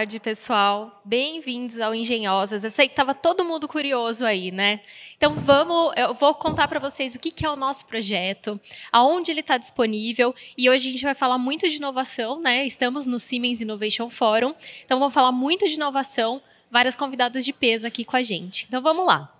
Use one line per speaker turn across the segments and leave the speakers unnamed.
tarde, pessoal. Bem-vindos ao Engenhosas. Eu sei que estava todo mundo curioso aí, né? Então vamos, eu vou contar para vocês o que, que é o nosso projeto, aonde ele está disponível. E hoje a gente vai falar muito de inovação, né? Estamos no Siemens Innovation Forum, então vamos falar muito de inovação. Várias convidadas de peso aqui com a gente. Então vamos lá.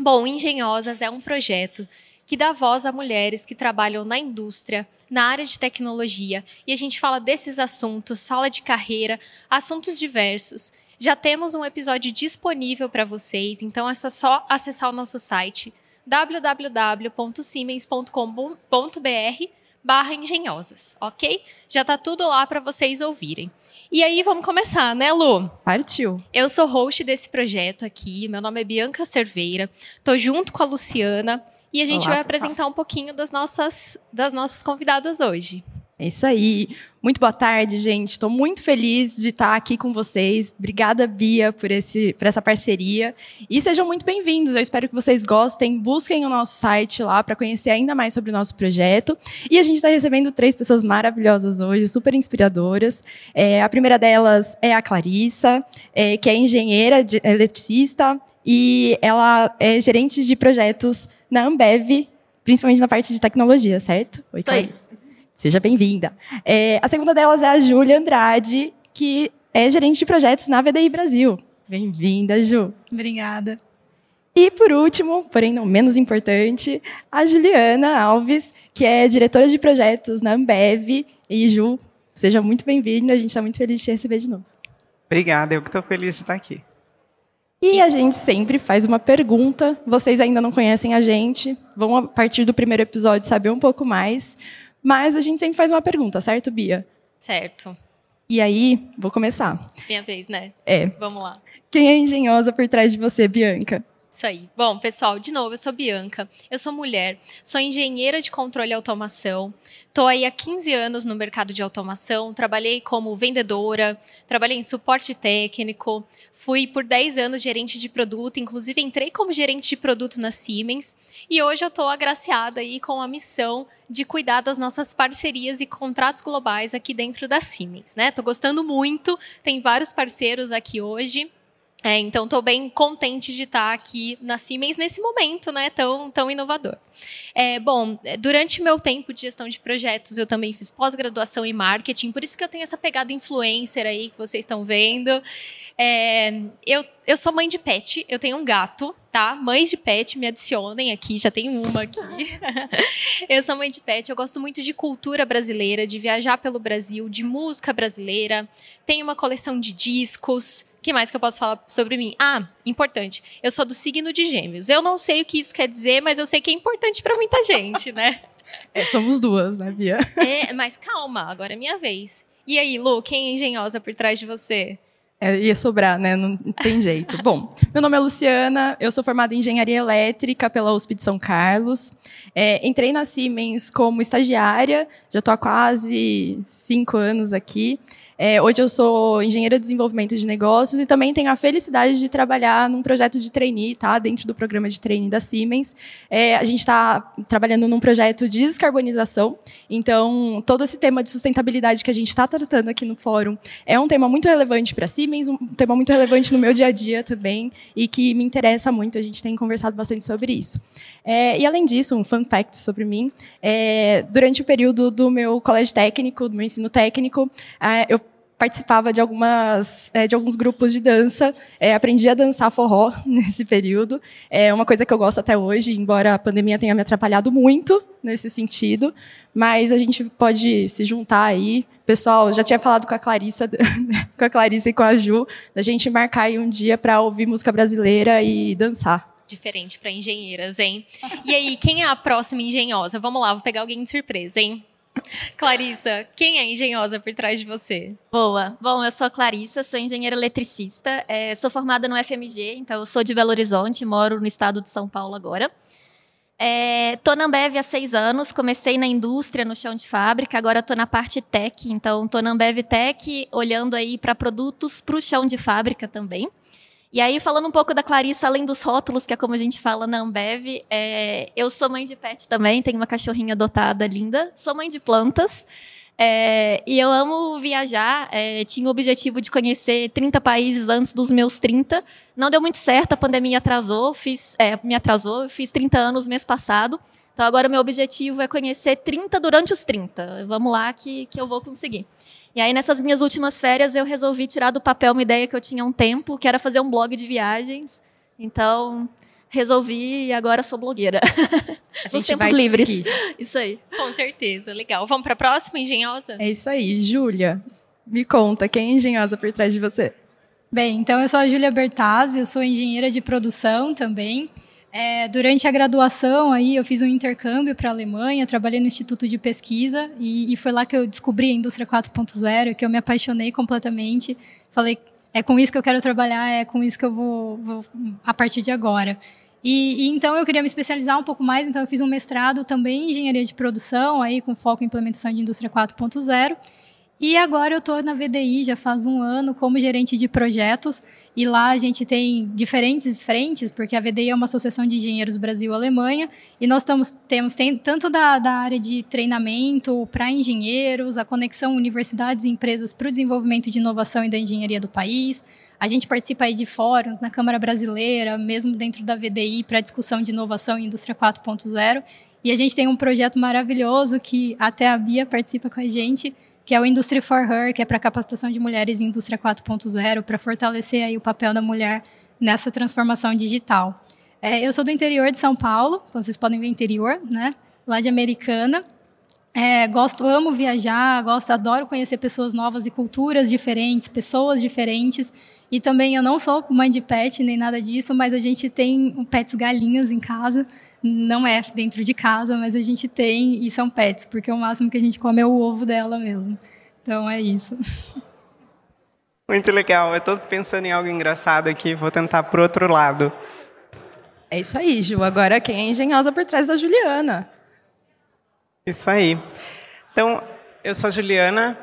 Bom, Engenhosas é um projeto que dá voz a mulheres que trabalham na indústria, na área de tecnologia, e a gente fala desses assuntos, fala de carreira, assuntos diversos. Já temos um episódio disponível para vocês, então é só acessar o nosso site www.siemens.com.br barra engenhosas, ok? Já tá tudo lá para vocês ouvirem. E aí, vamos começar, né, Lu?
Partiu.
Eu sou host desse projeto aqui, meu nome é Bianca Cerveira, tô junto com a Luciana e a gente Olá, vai pessoal. apresentar um pouquinho das nossas, das nossas convidadas hoje.
É isso aí. Muito boa tarde, gente. Estou muito feliz de estar aqui com vocês. Obrigada, Bia, por, esse, por essa parceria. E sejam muito bem-vindos. Eu espero que vocês gostem. Busquem o nosso site lá para conhecer ainda mais sobre o nosso projeto. E a gente está recebendo três pessoas maravilhosas hoje, super inspiradoras. É, a primeira delas é a Clarissa, é, que é engenheira, de, eletricista, e ela é gerente de projetos na Ambev, principalmente na parte de tecnologia, certo?
Oi, Clarissa.
Seja bem-vinda. É, a segunda delas é a Júlia Andrade, que é gerente de projetos na VDI Brasil. Bem-vinda, Ju.
Obrigada.
E por último, porém não menos importante, a Juliana Alves, que é diretora de projetos na Ambev. E Ju, seja muito bem-vinda, a gente está muito feliz de te receber de novo.
Obrigada, eu que estou feliz de estar aqui.
E a gente sempre faz uma pergunta. Vocês ainda não conhecem a gente, vão a partir do primeiro episódio saber um pouco mais. Mas a gente sempre faz uma pergunta, certo, Bia?
Certo.
E aí, vou começar.
Minha vez, né?
É.
Vamos lá.
Quem é engenhosa por trás de você, Bianca?
Isso aí. Bom, pessoal, de novo, eu sou Bianca, eu sou mulher, sou engenheira de controle e automação, estou aí há 15 anos no mercado de automação, trabalhei como vendedora, trabalhei em suporte técnico, fui por 10 anos gerente de produto, inclusive entrei como gerente de produto na Siemens, e hoje eu estou agraciada aí com a missão de cuidar das nossas parcerias e contratos globais aqui dentro da Siemens, né? Gostando muito, tem vários parceiros aqui hoje, é, então, estou bem contente de estar aqui na Siemens nesse momento né, tão, tão inovador. É, bom, durante meu tempo de gestão de projetos, eu também fiz pós-graduação em marketing, por isso que eu tenho essa pegada influencer aí que vocês estão vendo. É, eu, eu sou mãe de pet, eu tenho um gato, tá? Mães de pet, me adicionem aqui, já tem uma aqui. eu sou mãe de pet, eu gosto muito de cultura brasileira, de viajar pelo Brasil, de música brasileira. Tenho uma coleção de discos que mais que eu posso falar sobre mim? Ah, importante. Eu sou do signo de Gêmeos. Eu não sei o que isso quer dizer, mas eu sei que é importante para muita gente, né?
É, somos duas, né, Bia?
É, mas calma, agora é minha vez. E aí, Lu, quem é engenhosa por trás de você?
É, ia sobrar, né? Não tem jeito. Bom, meu nome é Luciana, eu sou formada em Engenharia Elétrica pela USP de São Carlos. É, entrei na Siemens como estagiária, já estou há quase cinco anos aqui. É, hoje eu sou engenheira de desenvolvimento de negócios e também tenho a felicidade de trabalhar num projeto de trainee, tá? Dentro do programa de trainee da Siemens. É, a gente está trabalhando num projeto de descarbonização. Então, todo esse tema de sustentabilidade que a gente está tratando aqui no fórum é um tema muito relevante para a Siemens, um tema muito relevante no meu dia a dia também e que me interessa muito. A gente tem conversado bastante sobre isso. É, e além disso, um fun fact sobre mim: é, durante o período do meu colégio técnico, do meu ensino técnico, é, eu participava de algumas é, de alguns grupos de dança. É, aprendi a dançar forró nesse período. É uma coisa que eu gosto até hoje embora a pandemia tenha me atrapalhado muito nesse sentido. Mas a gente pode se juntar aí. Pessoal já tinha falado com a Clarissa com a Clarissa e com a Ju da gente marcar aí um dia para ouvir música brasileira e dançar.
Diferente para engenheiras hein? E aí quem é a próxima engenhosa? Vamos lá vou pegar alguém de surpresa hein Clarissa, quem é engenhosa por trás de você?
Boa. Bom, eu sou Clarissa, sou engenheira eletricista, é, sou formada no FMG, então eu sou de Belo Horizonte, moro no estado de São Paulo agora. É, na Ambev há seis anos, comecei na indústria, no chão de fábrica, agora estou na parte tech, então estou na Ambev Tech, olhando aí para produtos para o chão de fábrica também. E aí, falando um pouco da Clarissa, além dos rótulos, que é como a gente fala na Ambev, é, eu sou mãe de pet também, tenho uma cachorrinha adotada linda, sou mãe de plantas. É, e eu amo viajar. É, tinha o objetivo de conhecer 30 países antes dos meus 30. Não deu muito certo, a pandemia atrasou, fiz, é, me atrasou. Fiz 30 anos mês passado. Então agora o meu objetivo é conhecer 30 durante os 30. Vamos lá que, que eu vou conseguir. E aí, nessas minhas últimas férias, eu resolvi tirar do papel uma ideia que eu tinha há um tempo, que era fazer um blog de viagens. Então, resolvi e agora sou blogueira.
A gente tempos livres. Seguir.
Isso aí.
Com certeza, legal. Vamos para a próxima, engenhosa?
É isso aí. Júlia, me conta, quem é engenhosa por trás de você?
Bem, então eu sou a Júlia Bertazzi, eu sou engenheira de produção também. É, durante a graduação aí eu fiz um intercâmbio para a Alemanha, trabalhei no Instituto de Pesquisa e, e foi lá que eu descobri a indústria 4.0, que eu me apaixonei completamente. Falei, é com isso que eu quero trabalhar, é com isso que eu vou, vou a partir de agora. E, e, então eu queria me especializar um pouco mais, então eu fiz um mestrado também em engenharia de produção, aí com foco em implementação de indústria 4.0. E agora eu estou na VDI já faz um ano como gerente de projetos e lá a gente tem diferentes frentes, porque a VDI é uma associação de engenheiros Brasil-Alemanha e nós temos tem, tanto da, da área de treinamento para engenheiros, a conexão universidades e empresas para o desenvolvimento de inovação e da engenharia do país. A gente participa aí de fóruns na Câmara Brasileira, mesmo dentro da VDI, para discussão de inovação e indústria 4.0. E a gente tem um projeto maravilhoso que até a Bia participa com a gente, que é o Industry for Her, que é para capacitação de mulheres em indústria 4.0, para fortalecer aí o papel da mulher nessa transformação digital. É, eu sou do interior de São Paulo, como vocês podem ver interior, né? Lá de Americana. É, gosto, amo viajar, gosto, adoro conhecer pessoas novas e culturas diferentes, pessoas diferentes. E também eu não sou mãe de pet nem nada disso, mas a gente tem pets galinhos em casa não é dentro de casa, mas a gente tem e são pets, porque o máximo que a gente come é o ovo dela mesmo. Então é isso.
Muito legal. Eu estou pensando em algo engraçado aqui, vou tentar pro outro lado.
É isso aí, Ju. Agora quem é engenhosa por trás da Juliana?
Isso aí. Então, eu sou a Juliana,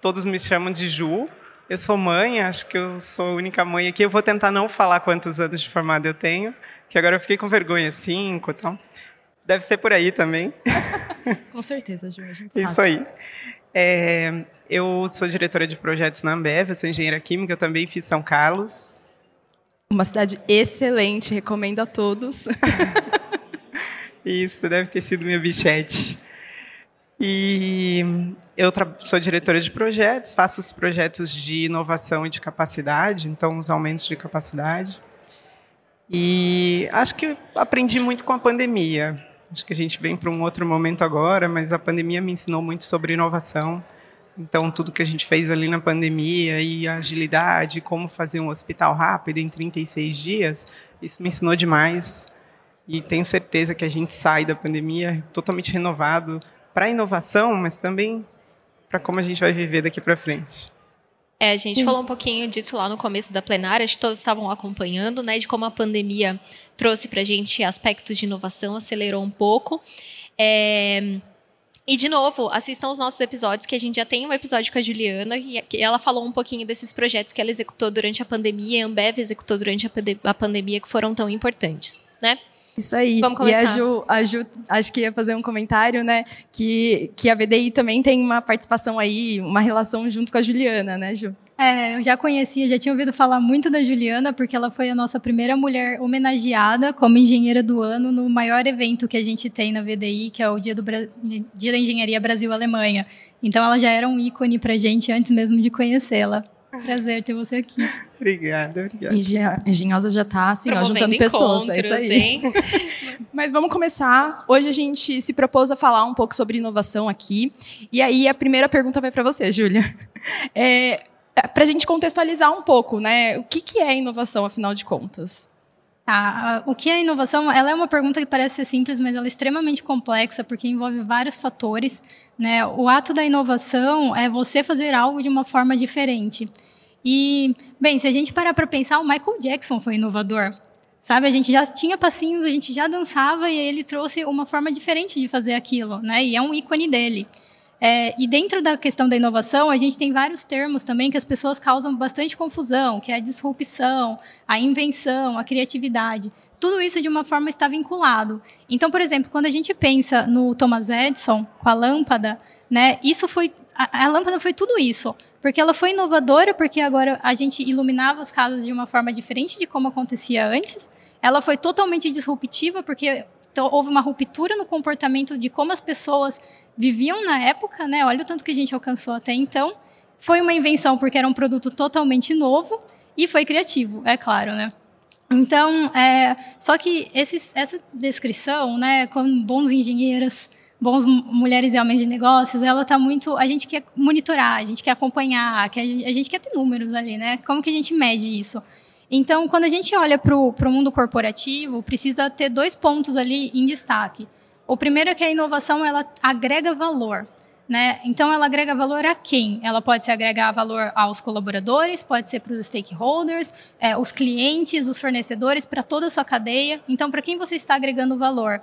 todos me chamam de Ju. Eu sou mãe, acho que eu sou a única mãe aqui. Eu vou tentar não falar quantos anos de formada eu tenho que agora eu fiquei com vergonha, cinco e tal. Deve ser por aí também.
Com certeza, Ju, a gente
sabe. Isso aí. É, eu sou diretora de projetos na Ambev, eu sou engenheira química, eu também fiz São Carlos.
Uma cidade excelente, recomendo a todos.
Isso, deve ter sido minha bichete. E eu sou diretora de projetos, faço os projetos de inovação e de capacidade, então os aumentos de capacidade. E acho que aprendi muito com a pandemia. Acho que a gente vem para um outro momento agora, mas a pandemia me ensinou muito sobre inovação. Então, tudo que a gente fez ali na pandemia e a agilidade, como fazer um hospital rápido em 36 dias, isso me ensinou demais. E tenho certeza que a gente sai da pandemia totalmente renovado para a inovação, mas também para como a gente vai viver daqui para frente.
É, a gente Sim. falou um pouquinho disso lá no começo da plenária, acho que todos estavam acompanhando, né, de como a pandemia trouxe para a gente aspectos de inovação, acelerou um pouco. É, e, de novo, assistam os nossos episódios, que a gente já tem um episódio com a Juliana, e ela falou um pouquinho desses projetos que ela executou durante a pandemia, a Ambev executou durante a pandemia, que foram tão importantes, né?
Isso aí. Vamos começar. E a Ju, a Ju, acho que ia fazer um comentário, né? Que, que a VDI também tem uma participação aí, uma relação junto com a Juliana, né, Ju?
É, eu já conhecia, já tinha ouvido falar muito da Juliana, porque ela foi a nossa primeira mulher homenageada como engenheira do ano no maior evento que a gente tem na VDI, que é o Dia, do Bra... Dia da Engenharia Brasil-Alemanha. Então ela já era um ícone pra gente antes mesmo de conhecê-la. Prazer ter você aqui.
Obrigada, obrigada.
Engenhosa já está assim, ó, juntando pessoas. É isso aí. Mas vamos começar. Hoje a gente se propôs a falar um pouco sobre inovação aqui. E aí a primeira pergunta vai para você, Júlia. É, para a gente contextualizar um pouco, né? O que, que é inovação, afinal de contas?
Tá, o que é inovação? Ela é uma pergunta que parece ser simples, mas ela é extremamente complexa porque envolve vários fatores. Né? O ato da inovação é você fazer algo de uma forma diferente. E, bem, se a gente parar para pensar, o Michael Jackson foi inovador. Sabe, a gente já tinha passinhos, a gente já dançava e ele trouxe uma forma diferente de fazer aquilo, né? E é um ícone dele. É, e dentro da questão da inovação, a gente tem vários termos também que as pessoas causam bastante confusão, que é a disrupção, a invenção, a criatividade. Tudo isso de uma forma está vinculado. Então, por exemplo, quando a gente pensa no Thomas Edison com a lâmpada, né, isso foi a, a, lâmpada foi tudo isso. Porque ela foi inovadora, porque agora a gente iluminava as casas de uma forma diferente de como acontecia antes. Ela foi totalmente disruptiva, porque houve uma ruptura no comportamento de como as pessoas viviam na época, né? Olha o tanto que a gente alcançou até então. Foi uma invenção porque era um produto totalmente novo e foi criativo, é claro, né? Então, é, só que esses, essa descrição, né, como bons engenheiros, bons mulheres e homens de negócios, ela está muito. A gente quer monitorar, a gente quer acompanhar, gente, a gente quer ter números ali, né? Como que a gente mede isso? Então, quando a gente olha para o mundo corporativo, precisa ter dois pontos ali em destaque. O primeiro é que a inovação ela agrega valor. Né? Então, ela agrega valor a quem? Ela pode se agregar valor aos colaboradores, pode ser para os stakeholders, é, os clientes, os fornecedores, para toda a sua cadeia. Então, para quem você está agregando valor?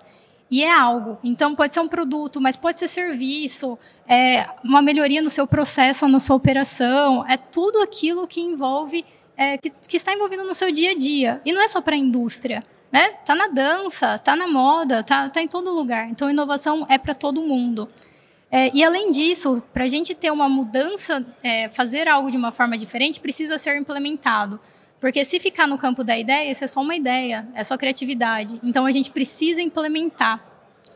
E é algo. Então, pode ser um produto, mas pode ser serviço, é, uma melhoria no seu processo, na sua operação. É tudo aquilo que envolve, é, que, que está envolvido no seu dia a dia. E não é só para a indústria. Né? Tá na dança, tá na moda, tá, tá em todo lugar. Então, inovação é para todo mundo. É, e além disso, para a gente ter uma mudança, é, fazer algo de uma forma diferente, precisa ser implementado. Porque se ficar no campo da ideia, isso é só uma ideia, é só criatividade. Então a gente precisa implementar.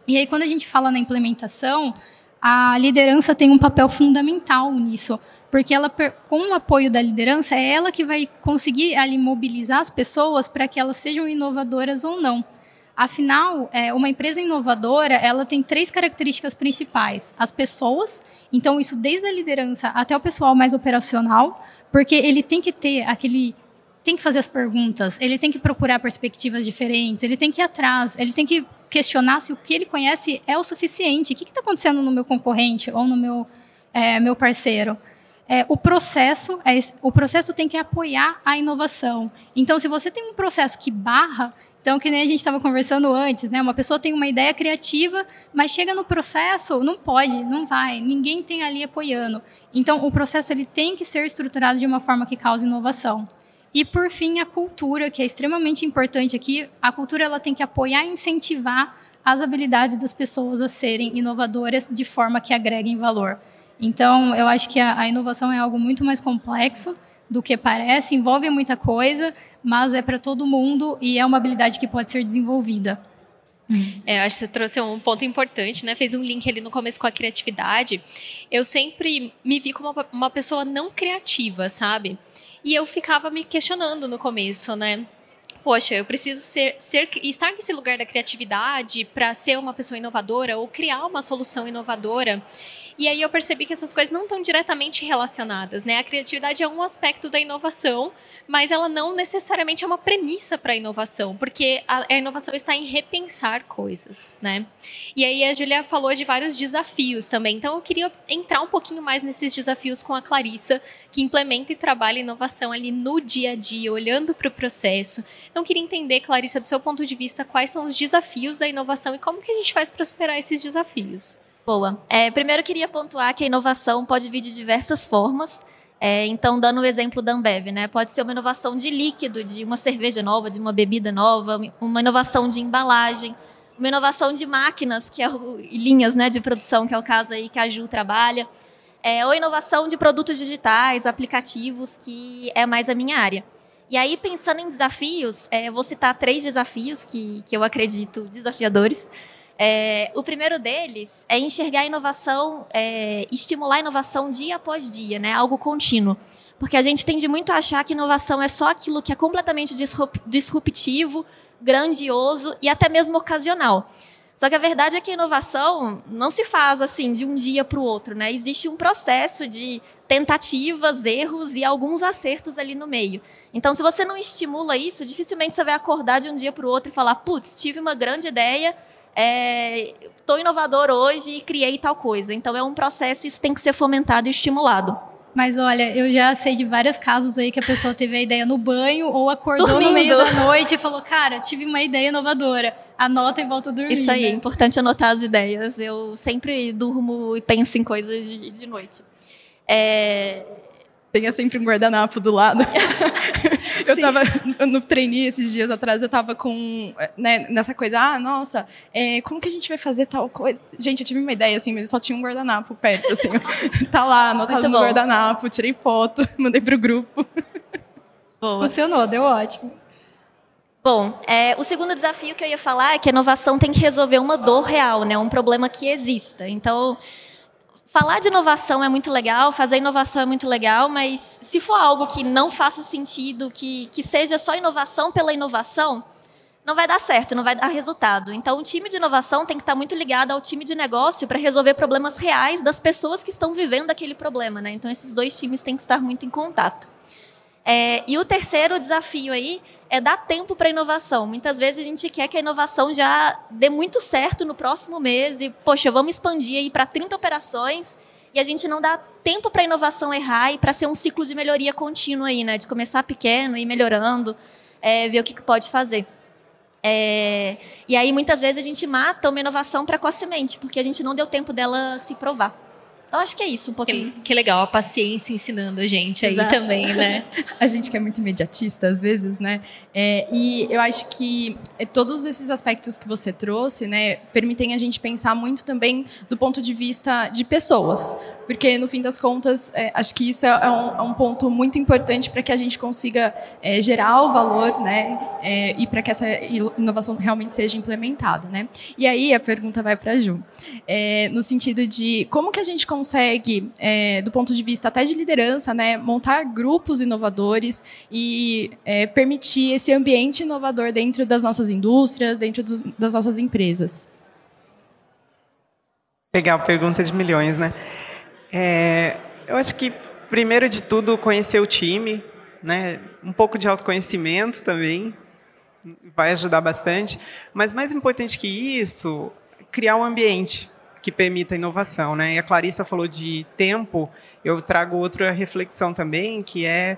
E aí, quando a gente fala na implementação, a liderança tem um papel fundamental nisso, porque ela, com o apoio da liderança, é ela que vai conseguir ali mobilizar as pessoas para que elas sejam inovadoras ou não. Afinal, é, uma empresa inovadora, ela tem três características principais. As pessoas, então isso desde a liderança até o pessoal mais operacional, porque ele tem que ter aquele tem que fazer as perguntas, ele tem que procurar perspectivas diferentes, ele tem que ir atrás, ele tem que questionar se o que ele conhece é o suficiente. O que está acontecendo no meu concorrente ou no meu, é, meu parceiro? É, o processo é, o processo tem que apoiar a inovação. Então, se você tem um processo que barra, então, que nem a gente estava conversando antes, né? Uma pessoa tem uma ideia criativa, mas chega no processo, não pode, não vai, ninguém tem ali apoiando. Então, o processo ele tem que ser estruturado de uma forma que cause inovação. E por fim, a cultura, que é extremamente importante aqui. A cultura ela tem que apoiar e incentivar as habilidades das pessoas a serem inovadoras de forma que agreguem valor. Então, eu acho que a, a inovação é algo muito mais complexo do que parece, envolve muita coisa, mas é para todo mundo e é uma habilidade que pode ser desenvolvida.
É, acho que você trouxe um ponto importante, né? Fez um link ali no começo com a criatividade. Eu sempre me vi como uma pessoa não criativa, sabe? E eu ficava me questionando no começo, né? poxa, eu preciso ser, ser estar nesse lugar da criatividade para ser uma pessoa inovadora ou criar uma solução inovadora. E aí eu percebi que essas coisas não estão diretamente relacionadas, né? A criatividade é um aspecto da inovação, mas ela não necessariamente é uma premissa para a inovação, porque a, a, inovação está em repensar coisas, né? E aí a Julia falou de vários desafios também. Então eu queria entrar um pouquinho mais nesses desafios com a Clarissa, que implementa e trabalha inovação ali no dia a dia, olhando para o processo. Então eu queria entender, Clarissa, do seu ponto de vista, quais são os desafios da inovação e como que a gente faz para superar esses desafios.
Boa. É, primeiro queria pontuar que a inovação pode vir de diversas formas. É, então, dando o exemplo da Ambev, né? Pode ser uma inovação de líquido, de uma cerveja nova, de uma bebida nova, uma inovação de embalagem, uma inovação de máquinas, que é o, linhas né, de produção, que é o caso aí que a Ju trabalha, é, ou inovação de produtos digitais, aplicativos, que é mais a minha área. E aí, pensando em desafios, é, vou citar três desafios que, que eu acredito desafiadores. É, o primeiro deles é enxergar a inovação, é, estimular a inovação dia após dia, né? algo contínuo. Porque a gente tende muito a achar que inovação é só aquilo que é completamente disruptivo, grandioso e até mesmo ocasional. Só que a verdade é que a inovação não se faz assim de um dia para o outro, né? Existe um processo de tentativas, erros e alguns acertos ali no meio. Então, se você não estimula isso, dificilmente você vai acordar de um dia para o outro e falar: putz, tive uma grande ideia, estou é, inovador hoje e criei tal coisa. Então é um processo, isso tem que ser fomentado e estimulado.
Mas olha, eu já sei de vários casos aí que a pessoa teve a ideia no banho ou acordou Dormindo. no meio da noite e falou: Cara, tive uma ideia inovadora. Anota e volta a dormir.
Isso aí,
né?
é importante anotar as ideias. Eu sempre durmo e penso em coisas de, de noite. É...
Tenha sempre um guardanapo do lado. eu estava no trainee esses dias atrás, eu estava com, né, nessa coisa, ah, nossa, é, como que a gente vai fazer tal coisa? Gente, eu tive uma ideia, assim, mas só tinha um guardanapo perto, assim, tá lá, anotado no guardanapo, tirei foto, mandei pro grupo.
Boa. Funcionou, deu ótimo.
Bom, é, o segundo desafio que eu ia falar é que a inovação tem que resolver uma dor real, né, um problema que exista. Então, falar de inovação é muito legal, fazer inovação é muito legal, mas se for algo que não faça sentido, que, que seja só inovação pela inovação, não vai dar certo, não vai dar resultado. Então, o time de inovação tem que estar muito ligado ao time de negócio para resolver problemas reais das pessoas que estão vivendo aquele problema. Né? Então, esses dois times têm que estar muito em contato. É, e o terceiro desafio aí é dar tempo para a inovação. Muitas vezes a gente quer que a inovação já dê muito certo no próximo mês e, poxa, vamos expandir aí para 30 operações e a gente não dá tempo para a inovação errar e para ser um ciclo de melhoria contínua aí, né? De começar pequeno ir melhorando, é, ver o que, que pode fazer. É, e aí, muitas vezes, a gente mata uma inovação precocemente, porque a gente não deu tempo dela se provar. Então acho que é isso um pouquinho.
Que, que legal, a paciência ensinando a gente aí também, né?
a gente que é muito imediatista às vezes, né? É, e eu acho que é, todos esses aspectos que você trouxe, né, permitem a gente pensar muito também do ponto de vista de pessoas. Porque, no fim das contas, é, acho que isso é, é um, é um, ponto muito importante para que a gente consiga é, gerar o valor né, e para que essa inovação realmente seja implementada. Né? E aí a pergunta vai para a Ju, no sentido de como que a gente consegue, é, do ponto de vista até de liderança, né, montar grupos inovadores e permitir esse ambiente inovador dentro das nossas indústrias, dentro dos, das nossas empresas.
Legal, pergunta de milhões, né? É, eu acho que, primeiro de tudo, conhecer o time, né? um pouco de autoconhecimento também, vai ajudar bastante. Mas mais importante que isso, criar um ambiente que permita inovação. Né? E a Clarissa falou de tempo, eu trago outra reflexão também, que é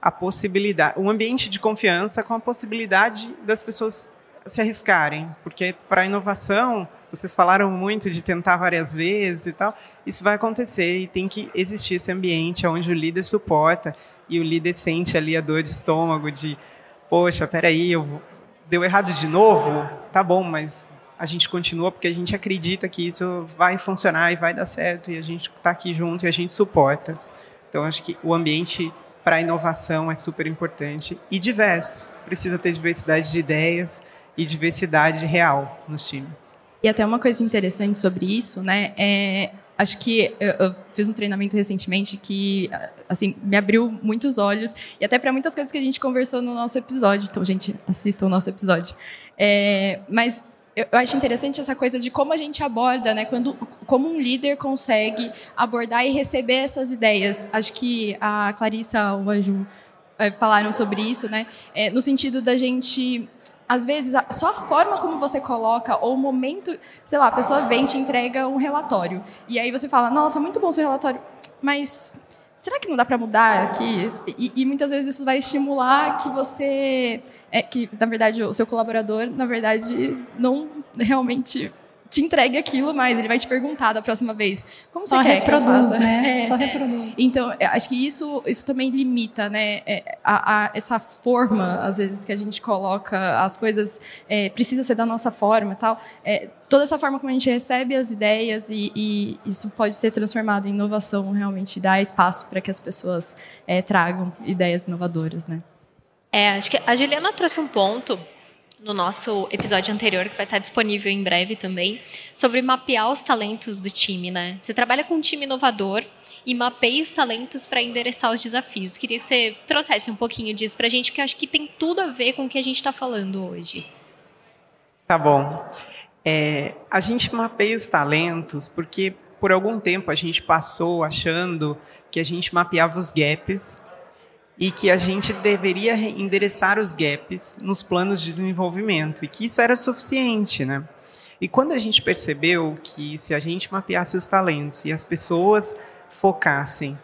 a possibilidade, um ambiente de confiança com a possibilidade das pessoas se arriscarem, porque para a inovação vocês falaram muito de tentar várias vezes e tal. Isso vai acontecer e tem que existir esse ambiente onde o líder suporta e o líder sente ali a dor de estômago de, poxa, peraí, eu deu errado de novo, tá bom, mas a gente continua porque a gente acredita que isso vai funcionar e vai dar certo e a gente está aqui junto e a gente suporta. Então acho que o ambiente para inovação é super importante e diverso. Precisa ter diversidade de ideias e diversidade real nos times.
E até uma coisa interessante sobre isso, né? É, acho que eu, eu, fiz um treinamento recentemente que assim me abriu muitos olhos e até para muitas coisas que a gente conversou no nosso episódio. Então, gente, assistam o nosso episódio. É, mas eu, eu acho interessante essa coisa de como a gente aborda, né? Quando, como um líder consegue abordar e receber essas ideias. Acho que a Clarissa ou a Ju é, falaram sobre isso, né? É, no sentido da gente às vezes, só a forma como você coloca, ou o momento, sei lá, a pessoa vem te entrega um relatório. E aí você fala, nossa, muito bom seu relatório, mas será que não dá para mudar aqui? E, e, muitas vezes isso vai estimular que você, é, que na verdade o seu colaborador, na verdade, não realmente te entregue aquilo, mas ele vai te perguntar da próxima vez. Como Só você quer reproduz, que eu faça?
né? É, Só reproduz.
Então, acho que isso, isso também limita, né? É, a, a, essa forma, às vezes, que a gente coloca as coisas, é, precisa ser da nossa forma e tal. É, toda essa forma como a gente recebe as ideias e, e isso pode ser transformado em inovação, realmente dá espaço para que as pessoas é, tragam ideias inovadoras, né?
É, acho que a Juliana trouxe um ponto no nosso episódio anterior, que vai estar disponível em breve também, sobre mapear os talentos do time, né? Você trabalha com um time inovador e mapeia os talentos para endereçar os desafios. Queria que você trouxesse um pouquinho disso para a gente, porque acho que tem tudo a ver com o que a gente está falando hoje.
Tá bom. É, a gente mapeia os talentos porque por algum tempo a gente passou achando que a gente mapeava os gaps e que a gente deveria endereçar os gaps nos planos de desenvolvimento e que isso era suficiente, né? E quando a gente percebeu que se a gente mapeasse os talentos e as pessoas focassem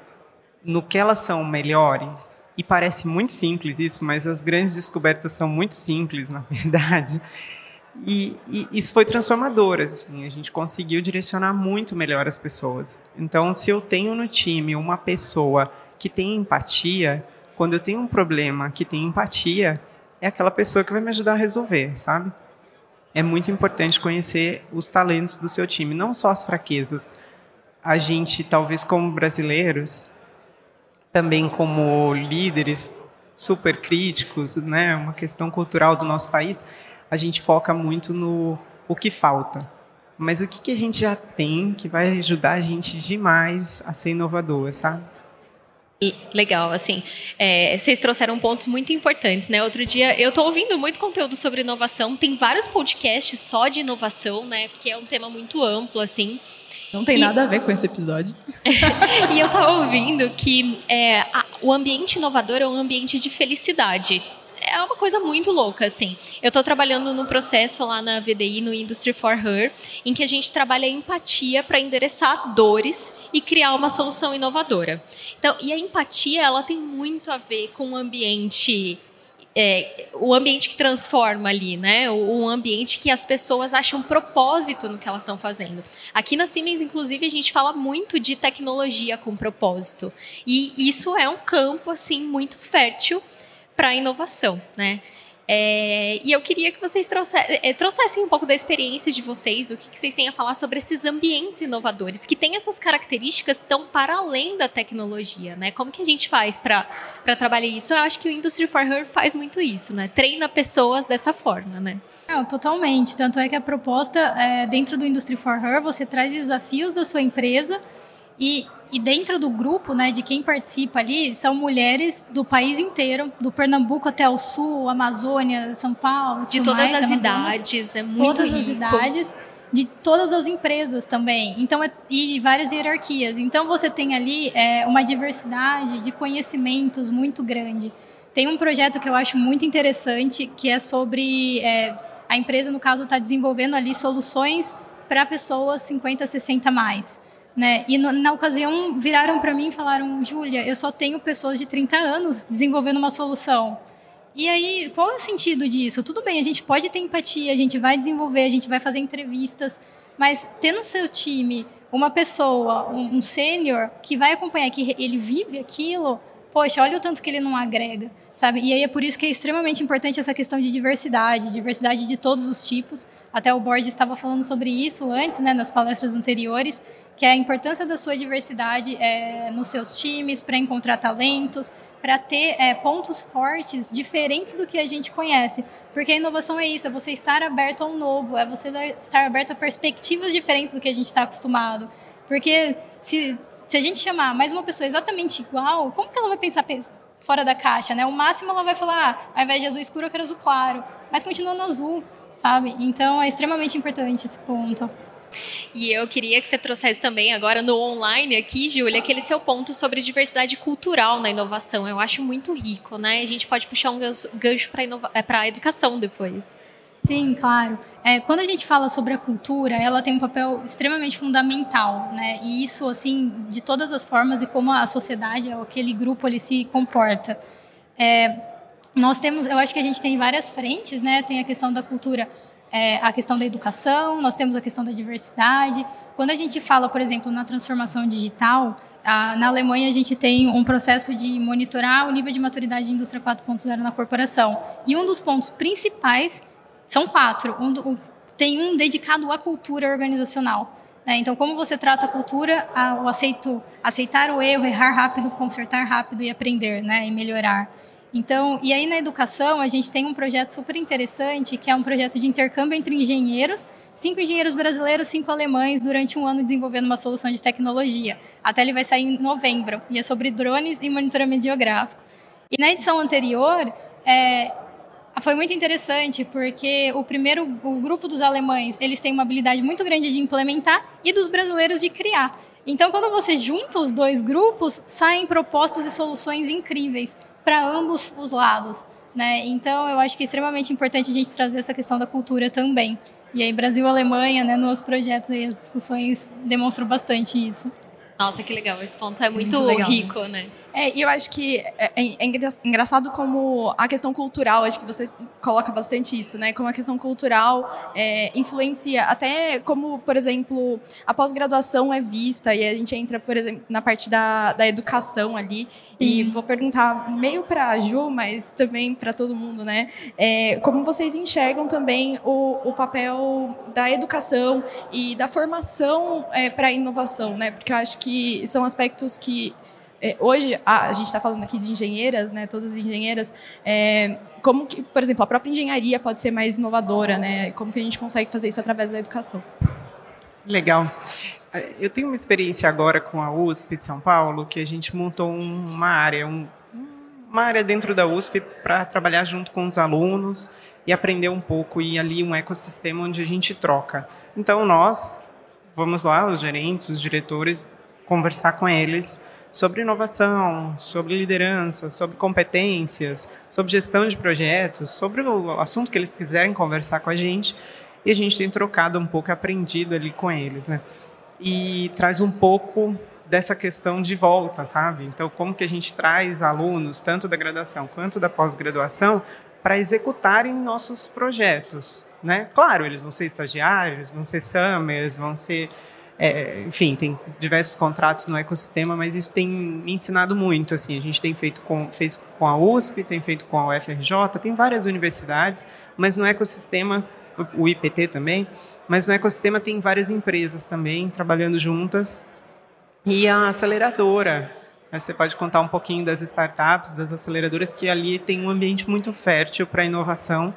no que elas são melhores, e parece muito simples isso, mas as grandes descobertas são muito simples, na verdade. E, e isso foi transformador, assim, a gente conseguiu direcionar muito melhor as pessoas. Então, se eu tenho no time uma pessoa que tem empatia, quando eu tenho um problema que tem empatia, é aquela pessoa que vai me ajudar a resolver, sabe? É muito importante conhecer os talentos do seu time, não só as fraquezas. A gente, talvez como brasileiros, também como líderes super críticos, né, uma questão cultural do nosso país, a gente foca muito no o que falta. Mas o que, que a gente já tem que vai ajudar a gente demais a ser inovador, sabe?
Legal, assim, é, vocês trouxeram pontos muito importantes, né? Outro dia eu estou ouvindo muito conteúdo sobre inovação, tem vários podcasts só de inovação, né? Porque é um tema muito amplo, assim.
Não tem e... nada a ver com esse episódio.
e eu estava ouvindo que é, a, o ambiente inovador é um ambiente de felicidade é uma coisa muito louca, assim. Eu estou trabalhando no processo lá na VDI, no Industry for Her, em que a gente trabalha a empatia para endereçar dores e criar uma solução inovadora. Então, e a empatia, ela tem muito a ver com o ambiente é, o ambiente que transforma ali, né? O, o, ambiente que as pessoas acham propósito no que elas estão fazendo. Aqui na Siemens, inclusive, a gente fala muito de tecnologia com propósito. E isso é um campo, assim, muito fértil para a inovação, né? É, e eu queria que vocês trouxessem, é, trouxessem um pouco da experiência de vocês, o que, que, vocês têm a falar sobre esses ambientes inovadores, que têm essas características tão para além da tecnologia, né? Como que a gente faz para trabalhar isso? Eu acho que o Industry for Her faz muito isso, né? Treina pessoas dessa forma, né?
Não, totalmente. Tanto é que a proposta, é, dentro do Industry for Her, você traz desafios da sua empresa e e dentro do grupo, né, de quem participa ali, são mulheres do país inteiro, do Pernambuco até o sul, Amazônia, São Paulo,
de todas mais, as idades, é muito
todas
rico.
as idades, de todas as empresas também. Então, é, e várias hierarquias. Então, você tem ali é, uma diversidade de conhecimentos muito grande. Tem um projeto que eu acho muito interessante, que é sobre é, a empresa, no caso, está desenvolvendo ali soluções para pessoas 50, 60 mais. Né? E no, na ocasião viraram para mim e falaram: Júlia, eu só tenho pessoas de 30 anos desenvolvendo uma solução. E aí, qual é o sentido disso? Tudo bem, a gente pode ter empatia, a gente vai desenvolver, a gente vai fazer entrevistas, mas ter no seu time uma pessoa, um, um sênior, que vai acompanhar, que ele vive aquilo, poxa, olha o tanto que ele não agrega, sabe? E aí é por isso que é extremamente importante essa questão de diversidade, diversidade de todos os tipos. Até o Borges estava falando sobre isso antes, né, nas palestras anteriores, que é a importância da sua diversidade é, nos seus times, para encontrar talentos, para ter é, pontos fortes diferentes do que a gente conhece. Porque a inovação é isso, é você estar aberto ao novo, é você estar aberto a perspectivas diferentes do que a gente está acostumado. Porque se se a gente chamar mais uma pessoa exatamente igual, como que ela vai pensar fora da caixa, né? O máximo ela vai falar, ah, ao invés de azul escuro, eu quero azul claro. Mas continua no azul, sabe? Então é extremamente importante esse ponto.
E eu queria que você trouxesse também agora no online aqui, Júlia, aquele seu ponto sobre diversidade cultural na inovação. Eu acho muito rico, né? A gente pode puxar um gancho para a educação depois.
Sim, claro. É, quando a gente fala sobre a cultura, ela tem um papel extremamente fundamental, né? E isso, assim, de todas as formas e como a sociedade, aquele grupo, ele se comporta. É, nós temos, eu acho que a gente tem várias frentes, né? Tem a questão da cultura, é, a questão da educação, nós temos a questão da diversidade. Quando a gente fala, por exemplo, na transformação digital, a, na Alemanha a gente tem um processo de monitorar o nível de maturidade de indústria 4.0 na corporação. E um dos pontos principais são quatro. Um, tem um dedicado à cultura organizacional. Né? Então, como você trata a cultura, a, o aceito, aceitar o erro, errar rápido, consertar rápido e aprender, né? E melhorar. Então, e aí na educação a gente tem um projeto super interessante que é um projeto de intercâmbio entre engenheiros, cinco engenheiros brasileiros, cinco alemães, durante um ano desenvolvendo uma solução de tecnologia. Até ele vai sair em novembro e é sobre drones e monitoramento geográfico. E na edição anterior, é, foi muito interessante porque o primeiro, o grupo dos alemães, eles têm uma habilidade muito grande de implementar e dos brasileiros de criar. Então, quando você junta os dois grupos, saem propostas e soluções incríveis para ambos os lados. Né? Então, eu acho que é extremamente importante a gente trazer essa questão da cultura também. E aí, Brasil e Alemanha, né, nos projetos e as discussões demonstram bastante isso.
Nossa, que legal. Esse ponto é muito, muito legal, rico, né? né?
É, e eu acho que é, é, é engraçado como a questão cultural, acho que você coloca bastante isso, né? Como a questão cultural é, influencia, até como, por exemplo, a pós-graduação é vista, e a gente entra, por exemplo, na parte da, da educação ali, e uhum. vou perguntar meio para a Ju, mas também para todo mundo, né? É, como vocês enxergam também o, o papel da educação e da formação é, para a inovação, né? Porque eu acho que são aspectos que hoje a, a gente está falando aqui de engenheiras, né? Todas as engenheiras, é, como que, por exemplo, a própria engenharia pode ser mais inovadora, né? Como que a gente consegue fazer isso através da educação?
Legal. Eu tenho uma experiência agora com a USP de São Paulo, que a gente montou uma área, um, uma área dentro da USP para trabalhar junto com os alunos e aprender um pouco e ali um ecossistema onde a gente troca. Então nós vamos lá, os gerentes, os diretores, conversar com eles sobre inovação, sobre liderança, sobre competências, sobre gestão de projetos, sobre o assunto que eles quiserem conversar com a gente. E a gente tem trocado um pouco, aprendido ali com eles, né? E traz um pouco dessa questão de volta, sabe? Então, como que a gente traz alunos, tanto da graduação quanto da pós-graduação, para executarem nossos projetos, né? Claro, eles vão ser estagiários, vão ser summers, vão ser é, enfim, tem diversos contratos no ecossistema, mas isso tem me ensinado muito. Assim, a gente tem feito com, fez com a USP, tem feito com a UFRJ, tem várias universidades, mas no ecossistema, o IPT também, mas no ecossistema tem várias empresas também trabalhando juntas e a aceleradora. Você pode contar um pouquinho das startups, das aceleradoras, que ali tem um ambiente muito fértil para inovação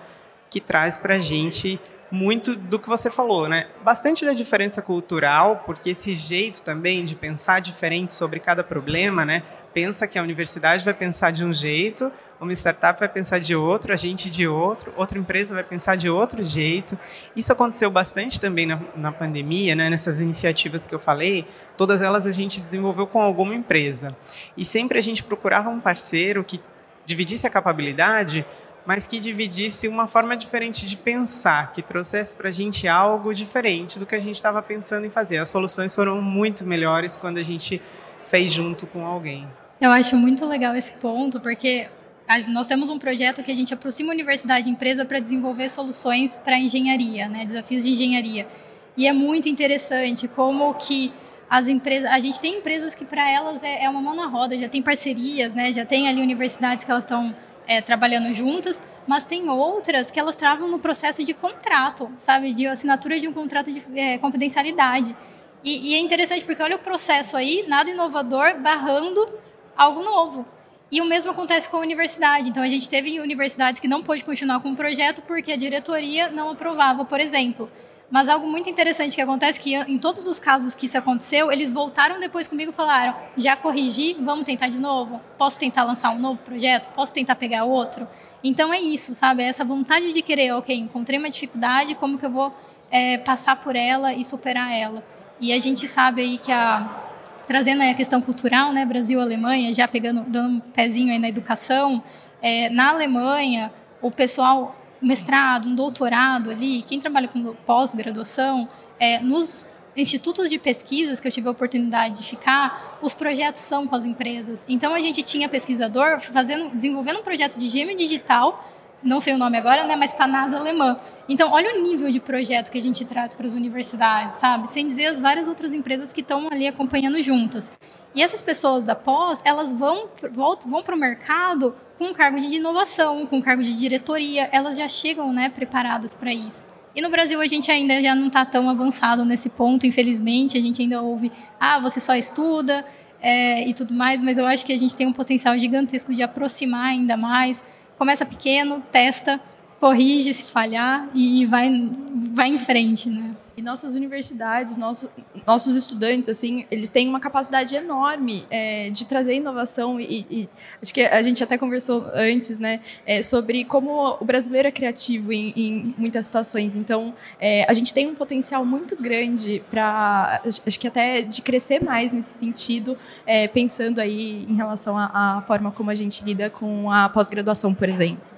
que traz para a gente muito do que você falou, né? Bastante da diferença cultural, porque esse jeito também de pensar diferente sobre cada problema, né? Pensa que a universidade vai pensar de um jeito, uma startup vai pensar de outro, a gente de outro, outra empresa vai pensar de outro jeito. Isso aconteceu bastante também na, na pandemia, né? Nessas iniciativas que eu falei, todas elas a gente desenvolveu com alguma empresa. E sempre a gente procurava um parceiro que dividisse a capacidade mas que dividisse uma forma diferente de pensar, que trouxesse para a gente algo diferente do que a gente estava pensando em fazer. As soluções foram muito melhores quando a gente fez junto com alguém.
Eu acho muito legal esse ponto, porque nós temos um projeto que a gente aproxima universidade e empresa para desenvolver soluções para engenharia, né, desafios de engenharia. E é muito interessante como que as empresas, a gente tem empresas que para elas é, é, uma mão na roda, já tem parcerias, né, já tem ali universidades que elas estão é, trabalhando juntas, mas tem outras que elas travam no processo de contrato, sabe? De assinatura de um contrato de é, confidencialidade. E, e, é interessante porque olha o processo aí, nada inovador, barrando algo novo. E o mesmo acontece com a universidade. Então, a gente teve universidades que não pôde continuar com o projeto porque a diretoria não aprovava, por exemplo. Mas algo muito interessante que acontece é que em todos os casos que isso aconteceu, eles voltaram depois comigo e falaram: já corrigi, vamos tentar de novo? Posso tentar lançar um novo projeto? Posso tentar pegar outro? Então é isso, sabe? É essa vontade de querer, ok, encontrei uma dificuldade, como que eu vou é, passar por ela e superar ela? E a gente sabe aí que a trazendo aí a questão cultural, né, Brasil, Alemanha, já pegando dando um pezinho aí na educação, é, na Alemanha o pessoal mestrado, um doutorado ali, quem trabalha com pós-graduação, é, nos institutos de pesquisas que eu tive a oportunidade de ficar, os projetos são com as empresas. Então a gente tinha pesquisador fazendo, desenvolvendo um projeto de gêmeo digital não sei o nome agora, né, mas para a NASA alemã. Então, olha o nível de projeto que a gente traz para as universidades, sabe? Sem dizer as várias outras empresas que estão ali acompanhando juntas. E essas pessoas da pós, elas vão vão para o mercado com um cargo de inovação, com um cargo de diretoria, elas já chegam, né, preparadas para isso. E no Brasil a gente ainda já não está tão avançado nesse ponto, infelizmente, a gente ainda ouve, ah, você só estuda, é, e tudo mais, mas eu acho que a gente tem um potencial gigantesco de aproximar ainda mais, começa pequeno, testa, corrige se falhar e vai, vai em frente, né?
E nossas universidades, nosso, nossos estudantes, assim, eles têm uma capacidade enorme é, de trazer inovação e, e, acho que a gente até conversou antes, né, é, sobre como o brasileiro é criativo em, em muitas situações. Então, é, a gente tem um potencial muito grande para, acho que até de crescer mais nesse sentido, é, pensando aí em relação à, forma como a gente lida com a pós-graduação, por exemplo.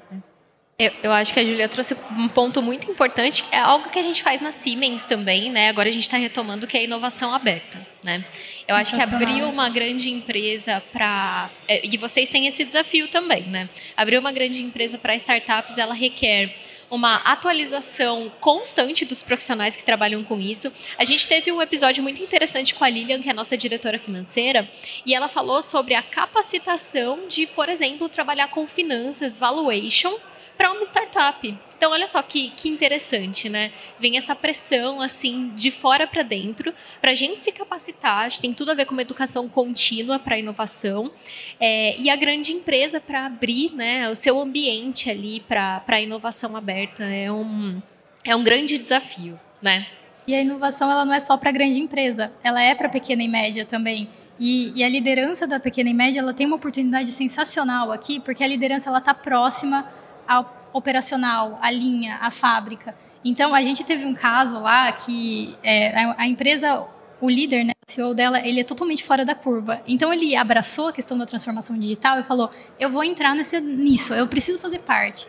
Eu, eu, acho que a Julia trouxe um ponto muito importante, é algo que a gente faz na Siemens também, né? Agora a gente está retomando que é a inovação aberta, né? Eu acho que abrir uma grande empresa para é, e vocês têm esse desafio também, né? Abrir uma grande empresa para startups, ela requer uma atualização constante dos profissionais que trabalham com isso. A gente teve um episódio muito interessante com a Lilian, que é a nossa diretora financeira, e ela falou sobre a capacitação de, por exemplo, trabalhar com finanças, valuation para uma startup. Então, olha só que, que interessante, né? Vem essa pressão, assim, de fora para dentro, para a gente se capacitar, tem tudo a ver com uma educação contínua para a inovação, é, e a grande empresa para abrir né, o seu ambiente ali para a inovação aberta. É um, é um grande desafio, né?
E a inovação ela não é só para grande empresa, ela é para pequena e média também. E, e, a liderança da pequena e média ela tem uma oportunidade sensacional aqui, porque a liderança ela está próxima ao operacional, a linha, a fábrica. Então, a gente teve um caso lá que é, a, a, empresa, o líder, né, o CEO dela, ele é totalmente fora da curva. Então, ele abraçou a questão da transformação digital e falou: eu vou entrar nesse, nisso, eu preciso fazer parte.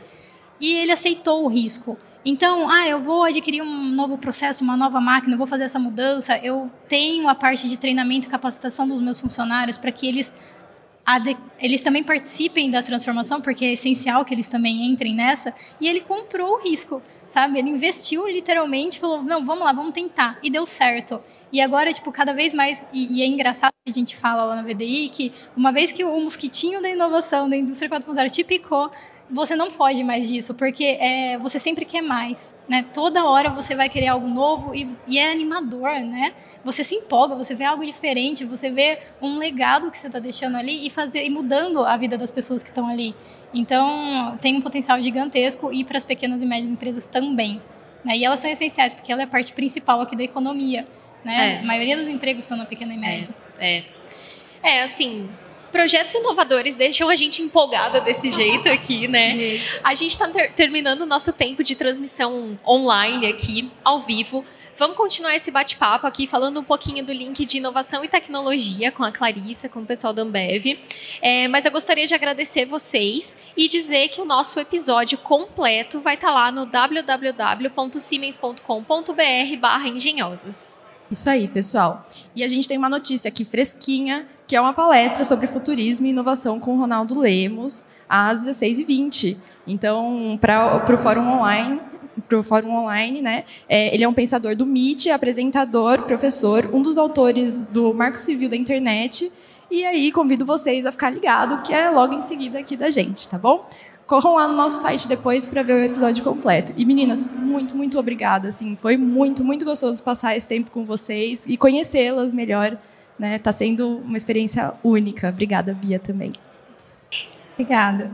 E ele aceitou o risco. Então, ah, eu vou adquirir um novo processo, uma nova máquina, eu vou fazer essa mudança. Eu tenho a parte de treinamento e capacitação dos meus funcionários para que eles eles também participem da transformação, porque é essencial que eles também entrem nessa. E ele comprou o risco, sabe? Ele investiu literalmente, falou: não, vamos lá, vamos tentar. E deu certo. E agora, tipo, cada vez mais. E, e é engraçado que a gente fala lá na VDI que uma vez que o mosquitinho da inovação da indústria 4.0 te picou, você não foge mais disso, porque é, você sempre quer mais, né? Toda hora você vai querer algo novo e, e, é animador, né? Você se empolga, você vê algo diferente, você vê um legado que você está deixando ali e fazer e mudando a vida das pessoas que estão ali. Então tem um potencial gigantesco e para as pequenas e médias empresas também, né? E elas são essenciais porque ela é a parte principal aqui da economia, né? É. A maioria dos empregos são na pequena e média.
É. é. É, assim, projetos inovadores deixam a gente empolgada desse jeito aqui, né? A gente está ter terminando o nosso tempo de transmissão online aqui, ao vivo. Vamos continuar esse bate-papo aqui, falando um pouquinho do link de inovação e tecnologia com a Clarissa, com o pessoal da Ambev. É, mas eu gostaria de agradecer vocês e dizer que o nosso episódio completo vai estar tá lá no www.siemens.com.br barra engenhosas.
Isso aí, pessoal. E a gente tem uma notícia aqui fresquinha, que é uma palestra sobre futurismo e inovação com Ronaldo Lemos, às 16h20. Então, para o Fórum Online, para o Fórum Online, né? É, ele é um pensador do MIT, apresentador, professor, um dos autores do Marco Civil da Internet. E aí, convido vocês a ficar ligado, que é logo em seguida aqui da gente, tá bom? corram lá no nosso site depois para ver o episódio completo. E meninas, muito, muito obrigada. Assim, foi muito, muito gostoso passar esse tempo com vocês e conhecê-las melhor. Né? Tá sendo uma experiência única. Obrigada, Bia, também.
Obrigada.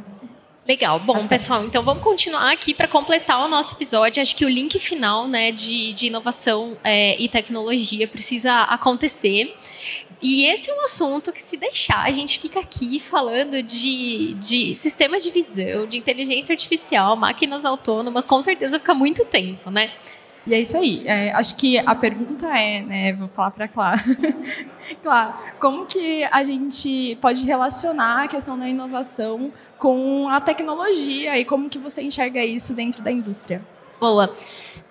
Legal. Bom, Até. pessoal, então vamos continuar aqui para completar o nosso episódio. Acho que o link final né, de, de inovação é, e tecnologia precisa acontecer. E esse é um assunto que, se deixar, a gente fica aqui falando de, de sistemas de visão, de inteligência artificial, máquinas autônomas, com certeza fica muito tempo, né?
E é isso aí. É, acho que a pergunta é, né, vou falar para Clara. Clara, como que a gente pode relacionar a questão da inovação com a tecnologia e como que você enxerga isso dentro da indústria?
Boa.